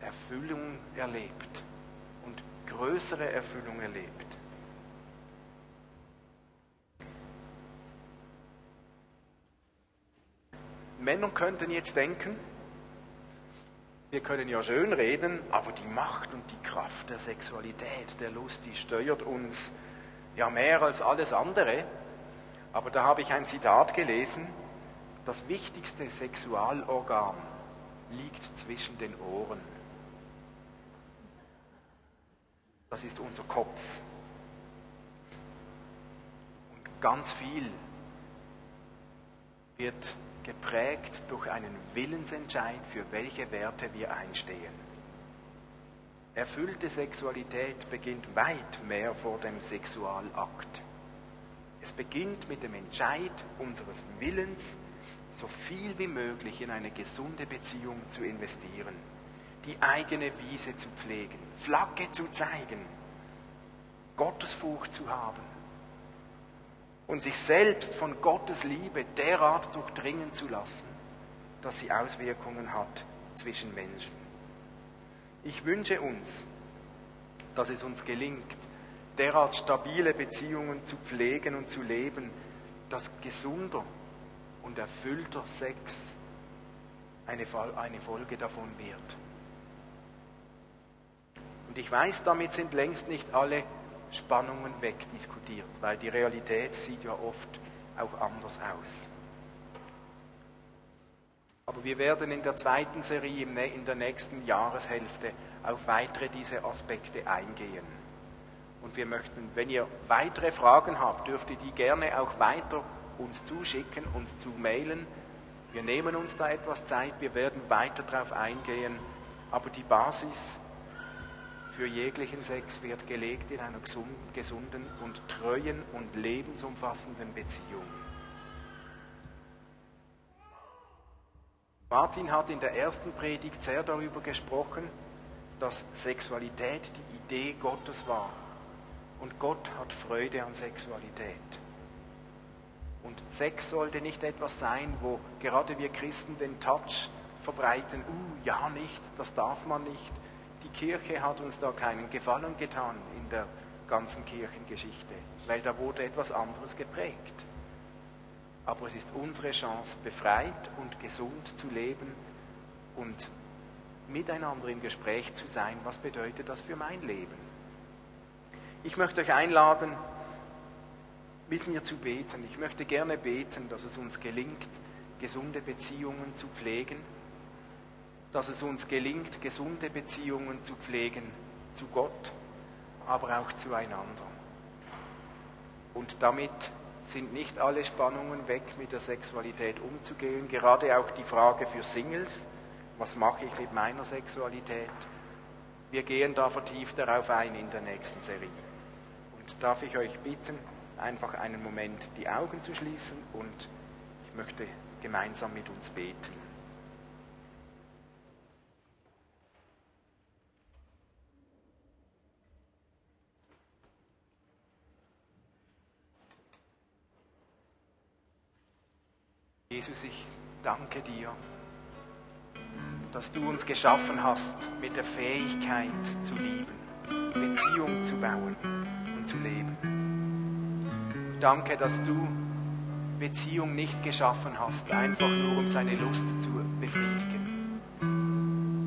Erfüllung erlebt und größere Erfüllung erlebt. Männer könnten jetzt denken, wir können ja schön reden, aber die Macht und die Kraft der Sexualität, der Lust, die steuert uns ja mehr als alles andere. Aber da habe ich ein Zitat gelesen, das wichtigste Sexualorgan liegt zwischen den Ohren. Das ist unser Kopf. Und ganz viel wird geprägt durch einen Willensentscheid, für welche Werte wir einstehen. Erfüllte Sexualität beginnt weit mehr vor dem Sexualakt. Es beginnt mit dem Entscheid unseres Willens, so viel wie möglich in eine gesunde Beziehung zu investieren, die eigene Wiese zu pflegen, Flagge zu zeigen, Gottesfurcht zu haben und sich selbst von Gottes Liebe derart durchdringen zu lassen, dass sie Auswirkungen hat zwischen Menschen. Ich wünsche uns, dass es uns gelingt, derart stabile Beziehungen zu pflegen und zu leben, dass gesunder und erfüllter Sex eine Folge davon wird. ich weiß, damit sind längst nicht alle Spannungen wegdiskutiert, weil die Realität sieht ja oft auch anders aus. Aber wir werden in der zweiten Serie in der nächsten Jahreshälfte auf weitere diese Aspekte eingehen. Und wir möchten, wenn ihr weitere Fragen habt, dürft ihr die gerne auch weiter uns zuschicken, uns zu mailen. Wir nehmen uns da etwas Zeit, wir werden weiter darauf eingehen, aber die Basis für jeglichen Sex wird gelegt in einer gesunden und treuen und lebensumfassenden Beziehung. Martin hat in der ersten Predigt sehr darüber gesprochen, dass Sexualität die Idee Gottes war. Und Gott hat Freude an Sexualität. Und Sex sollte nicht etwas sein, wo gerade wir Christen den Touch verbreiten, uh, ja nicht, das darf man nicht. Die Kirche hat uns da keinen Gefallen getan in der ganzen Kirchengeschichte, weil da wurde etwas anderes geprägt aber es ist unsere Chance, befreit und gesund zu leben und miteinander im Gespräch zu sein. Was bedeutet das für mein Leben? Ich möchte euch einladen, mit mir zu beten. Ich möchte gerne beten, dass es uns gelingt, gesunde Beziehungen zu pflegen, dass es uns gelingt, gesunde Beziehungen zu pflegen zu Gott, aber auch zueinander. Und damit sind nicht alle Spannungen weg, mit der Sexualität umzugehen. Gerade auch die Frage für Singles, was mache ich mit meiner Sexualität? Wir gehen da vertieft darauf ein in der nächsten Serie. Und darf ich euch bitten, einfach einen Moment die Augen zu schließen und ich möchte gemeinsam mit uns beten. Jesus, ich danke dir, dass du uns geschaffen hast mit der Fähigkeit zu lieben, Beziehung zu bauen und zu leben. Danke, dass du Beziehung nicht geschaffen hast, einfach nur um seine Lust zu befriedigen,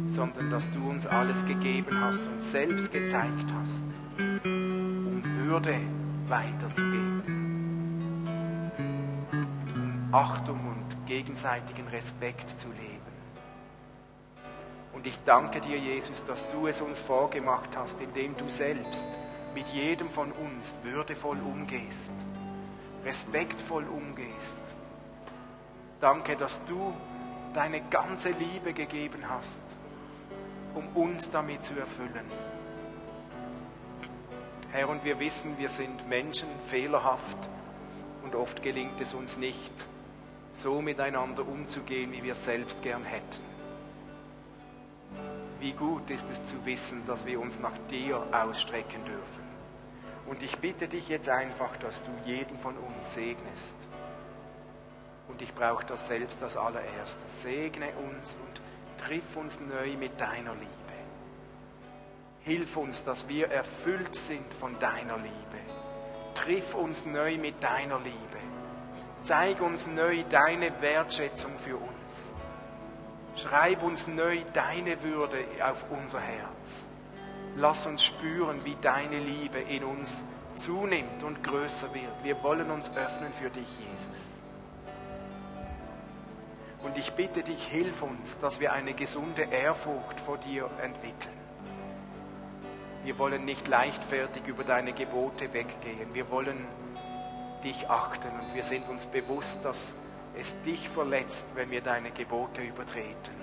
sondern dass du uns alles gegeben hast und selbst gezeigt hast, um Würde weiterzugeben, Achtung und gegenseitigen Respekt zu leben. Und ich danke dir, Jesus, dass du es uns vorgemacht hast, indem du selbst mit jedem von uns würdevoll umgehst, respektvoll umgehst. Danke, dass du deine ganze Liebe gegeben hast, um uns damit zu erfüllen. Herr, und wir wissen, wir sind Menschen, fehlerhaft und oft gelingt es uns nicht, so miteinander umzugehen, wie wir selbst gern hätten. Wie gut ist es zu wissen, dass wir uns nach dir ausstrecken dürfen. Und ich bitte dich jetzt einfach, dass du jeden von uns segnest. Und ich brauche das selbst als allererstes. Segne uns und triff uns neu mit deiner Liebe. Hilf uns, dass wir erfüllt sind von deiner Liebe. Triff uns neu mit deiner Liebe. Zeig uns neu deine Wertschätzung für uns. Schreib uns neu deine Würde auf unser Herz. Lass uns spüren, wie deine Liebe in uns zunimmt und größer wird. Wir wollen uns öffnen für dich, Jesus. Und ich bitte dich, hilf uns, dass wir eine gesunde Ehrfurcht vor dir entwickeln. Wir wollen nicht leichtfertig über deine Gebote weggehen. Wir wollen dich achten und wir sind uns bewusst, dass es dich verletzt, wenn wir deine Gebote übertreten.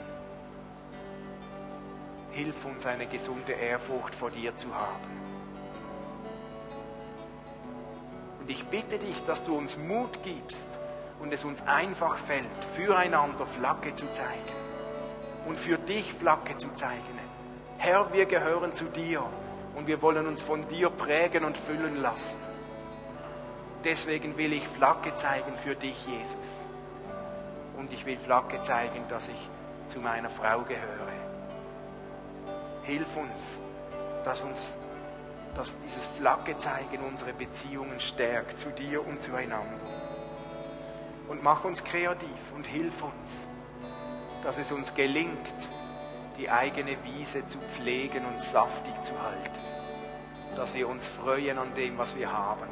Hilf uns, eine gesunde Ehrfurcht vor dir zu haben. Und ich bitte dich, dass du uns Mut gibst und es uns einfach fällt, füreinander Flagge zu zeigen und für dich Flagge zu zeigen. Herr, wir gehören zu dir und wir wollen uns von dir prägen und füllen lassen. Deswegen will ich Flagge zeigen für dich, Jesus. Und ich will Flagge zeigen, dass ich zu meiner Frau gehöre. Hilf uns, dass uns dass dieses Flagge zeigen unsere Beziehungen stärkt zu dir und zueinander. Und mach uns kreativ und hilf uns, dass es uns gelingt, die eigene Wiese zu pflegen und saftig zu halten. Dass wir uns freuen an dem, was wir haben.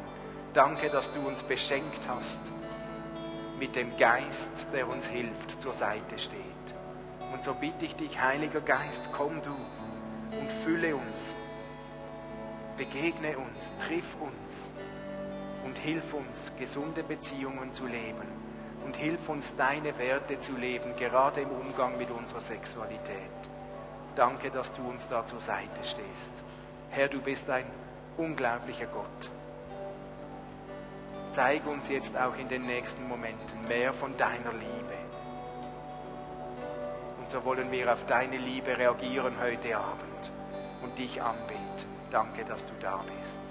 Danke, dass du uns beschenkt hast mit dem Geist, der uns hilft, zur Seite steht. Und so bitte ich dich, Heiliger Geist, komm du und fülle uns, begegne uns, triff uns und hilf uns, gesunde Beziehungen zu leben und hilf uns, deine Werte zu leben, gerade im Umgang mit unserer Sexualität. Danke, dass du uns da zur Seite stehst. Herr, du bist ein unglaublicher Gott. Zeig uns jetzt auch in den nächsten Momenten mehr von deiner Liebe. Und so wollen wir auf deine Liebe reagieren heute Abend und dich anbeten. Danke, dass du da bist.